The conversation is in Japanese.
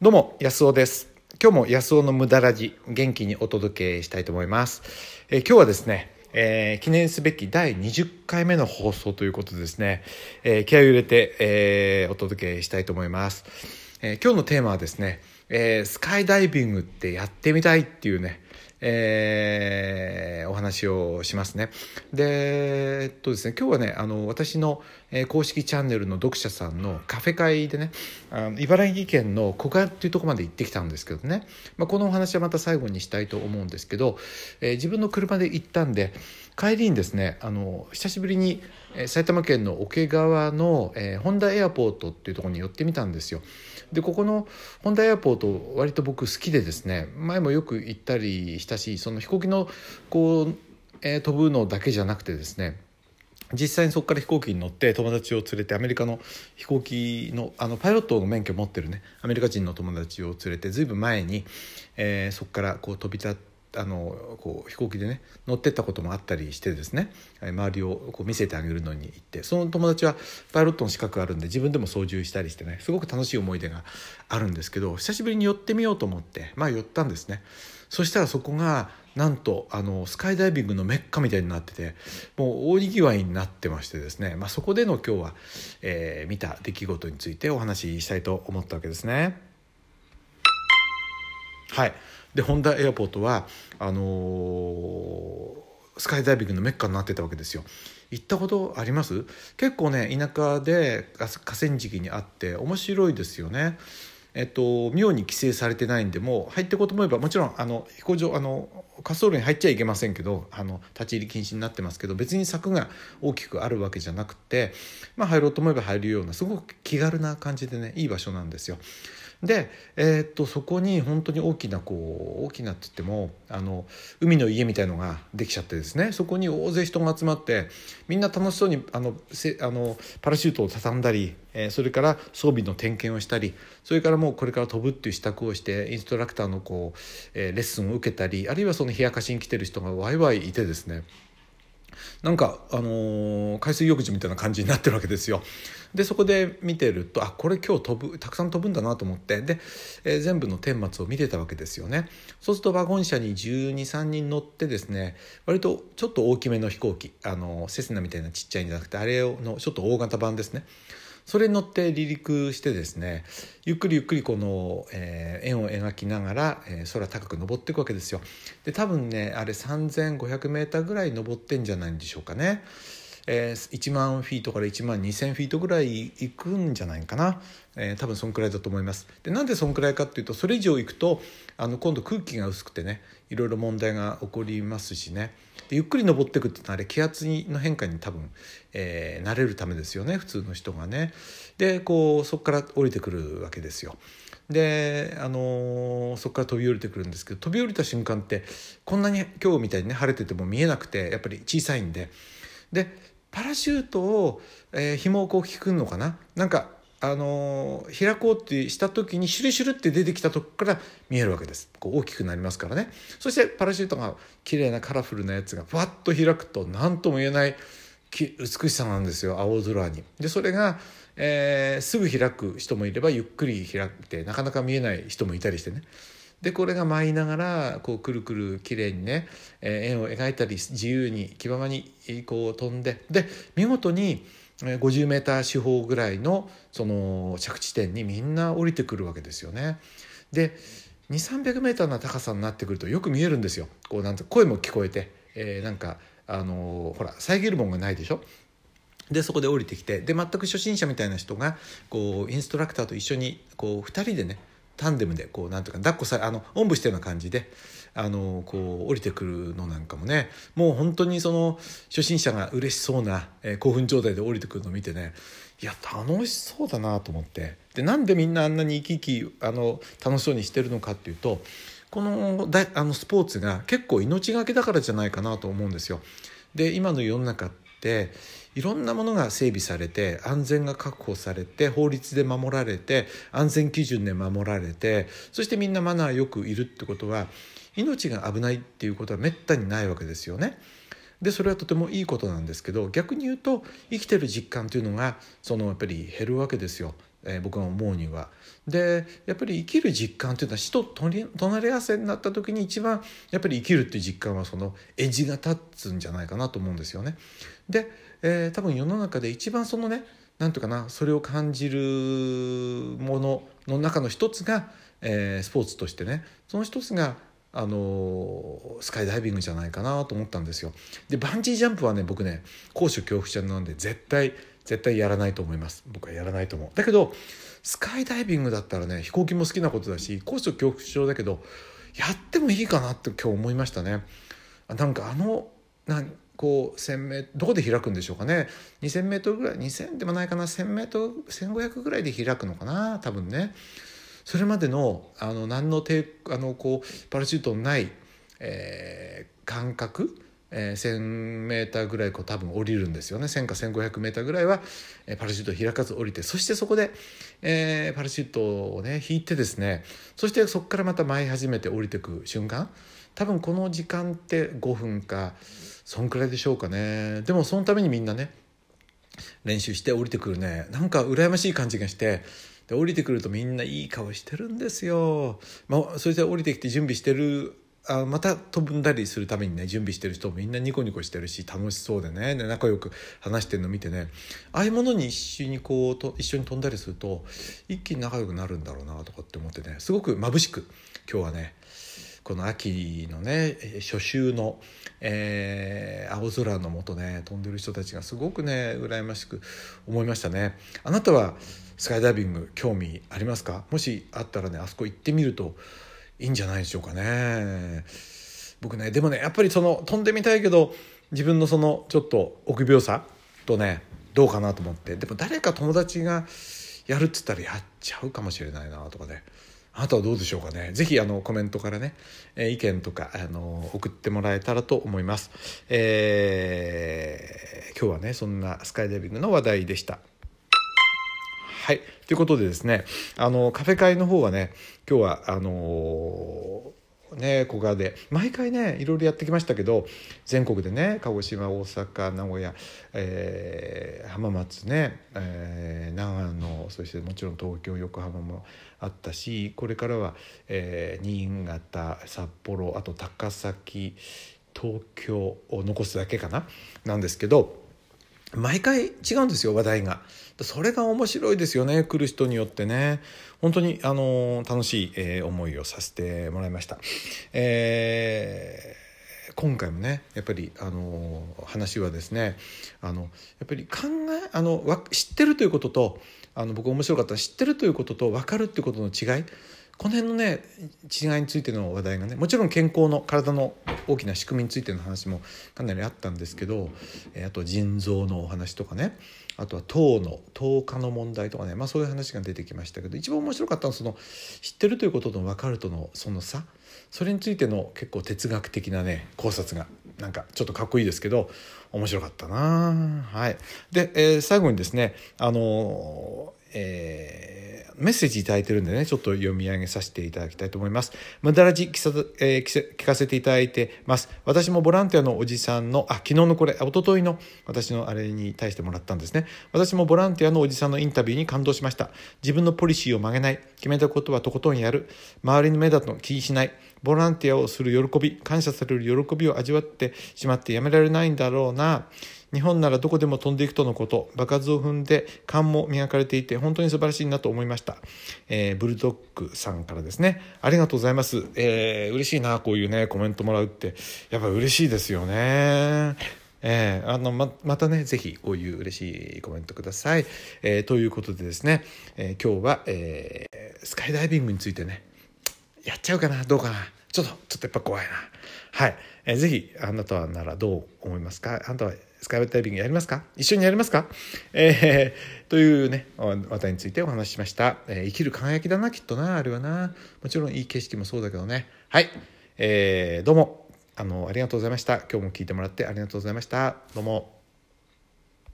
どうも安尾です。今日も安尾の無駄ラジ元気にお届けしたいと思います。え今日はですねえー、記念すべき第20回目の放送ということでですね、えー、気合を入れて、えー、お届けしたいと思います、え、今日のテーマはですね、え、スカイダイビングってやってみたいっていうね、えー、お話をしますね。で、えっとですね、今日はね、あの、私の公式チャンネルの読者さんのカフェ会でね、あの茨城県の古賀っていうとこまで行ってきたんですけどね、まあ、このお話はまた最後にしたいと思うんですけど、えー、自分の車で行ったんで、帰りにですね、あの、久しぶりに埼玉県の桶川の、えー、ホンダエアポートっていうとこに寄ってみたんですよ。でここのホンダエアポート割と僕好きでですね前もよく行ったりしたしその飛行機のこう、えー、飛ぶのだけじゃなくてですね実際にそこから飛行機に乗って友達を連れてアメリカの飛行機のあのパイロットの免許を持ってるねアメリカ人の友達を連れてずいぶん前に、えー、そこからこう飛び立ってあのこう飛行機でね乗ってったこともあったりしてですね周りをこう見せてあげるのに行ってその友達はパイロットの資格があるんで自分でも操縦したりしてねすごく楽しい思い出があるんですけど久しぶりに寄ってみようと思ってまあ寄ったんですね。そしたらそこがなんとあのスカイダイビングのメッカみたいになっててもう大にぎわいになってましてですね、まあ、そこでの今日は、えー、見た出来事についてお話ししたいと思ったわけですね。はい。でホンダエアポートはあのー、スカイダイビングのメッカになってたわけですよ。行ったことあります？結構ね田舎で河川敷にあって面白いですよね。えっと、妙に規制されてないんでも入っていこうと思えばもちろんあの飛行場あの滑走路に入っちゃいけませんけどあの立ち入り禁止になってますけど別に柵が大きくあるわけじゃなくて、まあ、入ろうと思えば入るようなすごく気軽な感じでねいい場所なんですよ。で、えー、っとそこに本当に大きなこう大きなって言ってもあの海の家みたいのができちゃってですねそこに大勢人が集まってみんな楽しそうにあのせあのパラシュートを畳んだり、えー、それから装備の点検をしたりそれからもうこれから飛ぶっていう支度をしてインストラクターのこう、えー、レッスンを受けたりあるいはその冷やかしに来てる人がワイワイいてですねなんか、あのー、海水浴場みたいな感じになってるわけですよ。でそこで見てるとあこれ今日飛ぶたくさん飛ぶんだなと思ってで、えー、全部の顛末を見てたわけですよね。そうするとワゴン車に1 2 3人乗ってですね割とちょっと大きめの飛行機あのセスナみたいなちっちゃいんじゃなくてあれのちょっと大型版ですね。それに乗って離陸してですねゆっくりゆっくりこの、えー、円を描きながら、えー、空高く登っていくわけですよ。で多分ねあれ 3500m ぐらい登ってんじゃないんでしょうかね。えー、1万フィートから1万2,000フィートぐらい行くんじゃないかな、えー、多分そんくらいだと思います。でなんでそんくらいかっていうとそれ以上行くとあの今度空気が薄くてねいろいろ問題が起こりますしねでゆっくり登っていくってのはあれ気圧の変化に多分、えー、慣れるためですよね普通の人がね。でこうそこから降りてくるわけですよ。で、あのー、そこから飛び降りてくるんですけど飛び降りた瞬間ってこんなに今日みたいにね晴れてても見えなくてやっぱり小さいんででパラシュートを、えー、紐をこう引くのかな？なんかあの、開こうってした時にシュルシュルって出てきたとこから見えるわけです。こう大きくなりますからね。そしてパラシュートが綺麗なカラフルなやつがふわっと開くと何とも言えない美しさなんですよ。青空に。でそれが、えー、すぐ開く人もいればゆっくり開いてなかなか見えない人もいたりしてね。でこれが舞いながらこうくるくる綺麗にね、えー、円を描いたり自由に気ままにこう飛んでで見事に 50m 四方ぐらいのその着地点にみんな降りてくるわけですよね。で 2300m の高さになってくるとよく見えるんですよ。こうなんて声も聞こえて、えー、なんかあのほら遮るもんがないでしょ？でそこで降りてきてで全く初心者みたいな人がこうインストラクターと一緒にこう2人でねタンデムでこうなんていうか抱っこさあのおんぶしたような感じであのこう降りてくるのなんかもねもう本当にその初心者が嬉しそうな、えー、興奮状態で降りてくるのを見てねいや楽しそうだなと思ってでなんでみんなあんなに生き生きあの楽しそうにしてるのかっていうとこのだあのスポーツが結構命がけだからじゃないかなと思うんですよ。で今の世の中っていろんなものが整備されて安全が確保されて法律で守られて安全基準で守られてそしてみんなマナーよくいるってことは命が危ないっていうことはめったにないわけですよね。でそれはとてもいいことなんですけど逆に言うと生きてる実感というのがそのやっぱり減るわけですよ。えー、僕が思うには。でやっぱり生きる実感というのは死と隣り合わせになった時に一番やっぱり生きるっていう実感はそのエッジが立つんじゃないかなと思うんですよね。で、えー、多分世の中で一番そのね何ていうかなそれを感じるものの中の一つが、えー、スポーツとしてねその一つがあのスカイダイビングじゃないかなと思ったんですよ。でバンジージャンプはね僕ね高所恐怖症なんで絶対絶対やらないと思います。僕はやらないと思う。だけどスカイダイビングだったらね飛行機も好きなことだし高所恐怖症だけどやってもいいかなって今日思いましたね。なんかあのなんこう 1,000m どこで開くんでしょうかね。2,000m ぐらい2,000でもないかな。1,000m1500 ぐらいで開くのかな多分ね。それまでのあの何の抵あのこうパラシュートのない、えー、感覚えー、1,000m ぐらいこう多分降りるんですよね。1,000か 1,500m ぐらいは、えー、パラシュート開かず降りてそしてそこで、えー、パラシュートをね引いてですねそしてそこからまた舞い始めて降りてく瞬間多分この時間って5分かそんくらいでしょうかね。でもそのためにみんなね練習して降りてくるね。なんか羨ましい感じがしてで降りてくるとみんないい顔してるんですよ。まあ、それで降りてきて準備してるあまた飛んだりするためにね準備してる人もみんなニコニコしてるし楽しそうでね。仲良く話してるの見てね。ああいうものに一緒にこうと一緒に飛んだりすると一気に仲良くなるんだろうなとかって思ってね。すごく眩しく今日はねこの秋のね初秋の、えー、青空の下ね飛んでる人たちがすごくね羨ましく思いましたね。あなたはスカイダイビング興味ありますか？もしあったらねあそこ行ってみるといいんじゃないでしょうかね僕ねでもねやっぱりその飛んでみたいけど自分のそのちょっと臆病さとねどうかなと思ってでも誰か友達がやるっつったらやっちゃうかもしれないなとかねあなたはどうでしょうかね。ぜひあのコメントからね、え、意見とかあの送ってもらえたらと思います。えー、今日はね、そんなスカイダイビングの話題でした。はい。ということでですね、あの、カフェ会の方はね、今日は、あのー、ね、小川で毎回ねいろいろやってきましたけど全国でね鹿児島大阪名古屋、えー、浜松ね、えー、長野そしてもちろん東京横浜もあったしこれからは、えー、新潟札幌あと高崎東京を残すだけかな？なんですけど毎回違うんですよ話題が。それが面白いですよね来る人によってね本当にあの楽しい、えー、思いをさせてもらいました。えー今回もねやっぱりあの話はですねあのやっぱり考えあの知ってるということとあの僕面白かった知ってるということと分かるっていうことの違いこの辺のね違いについての話題がねもちろん健康の体の大きな仕組みについての話もかなりあったんですけど、えあと腎臓のお話とかねあとは糖の糖化の問題とかね、まあ、そういう話が出てきましたけど一番面白かったのはその知ってるということと分かるとのその差それについての結構哲学的なね考察がなんかちょっとかっこいいですけど面白かったなはい。で、えー、最後にですねあのー、えーメッセージいただいてるんでね、ちょっと読み上げさせていただきたいと思います。無駄らじ聞さ、えー、聞かせていただいてます。私もボランティアのおじさんの、あ、昨日のこれ、一昨日の私のあれに対してもらったんですね。私もボランティアのおじさんのインタビューに感動しました。自分のポリシーを曲げない。決めたことはとことんやる。周りの目だと気にしない。ボランティアをする喜び、感謝される喜びを味わってしまってやめられないんだろうな。日本ならどこでも飛んでいくとのこと、場数を踏んで勘も磨かれていて、本当に素晴らしいなと思いました。えー、ブルドッグさんからですね、ありがとうございます。えー、嬉しいな、こういうね、コメントもらうって。やっぱ嬉しいですよね。えー、あのままたねぜひこういう嬉しいコメントください。えー、ということでですね、えー、今日は、えー、スカイダイビングについてねやっちゃうかなどうかなちょっとちょっとやっぱ怖いな。はい、えー、ぜひあなたならどう思いますか？あなたはスカイダイビングやりますか？一緒にやりますか？えー、というね、話題についてお話ししました。えー、生きる輝きだな、きっとな、あれはな。もちろんいい景色もそうだけどね。はい。えー、どうも、あの、ありがとうございました。今日も聞いてもらってありがとうございました。どうも。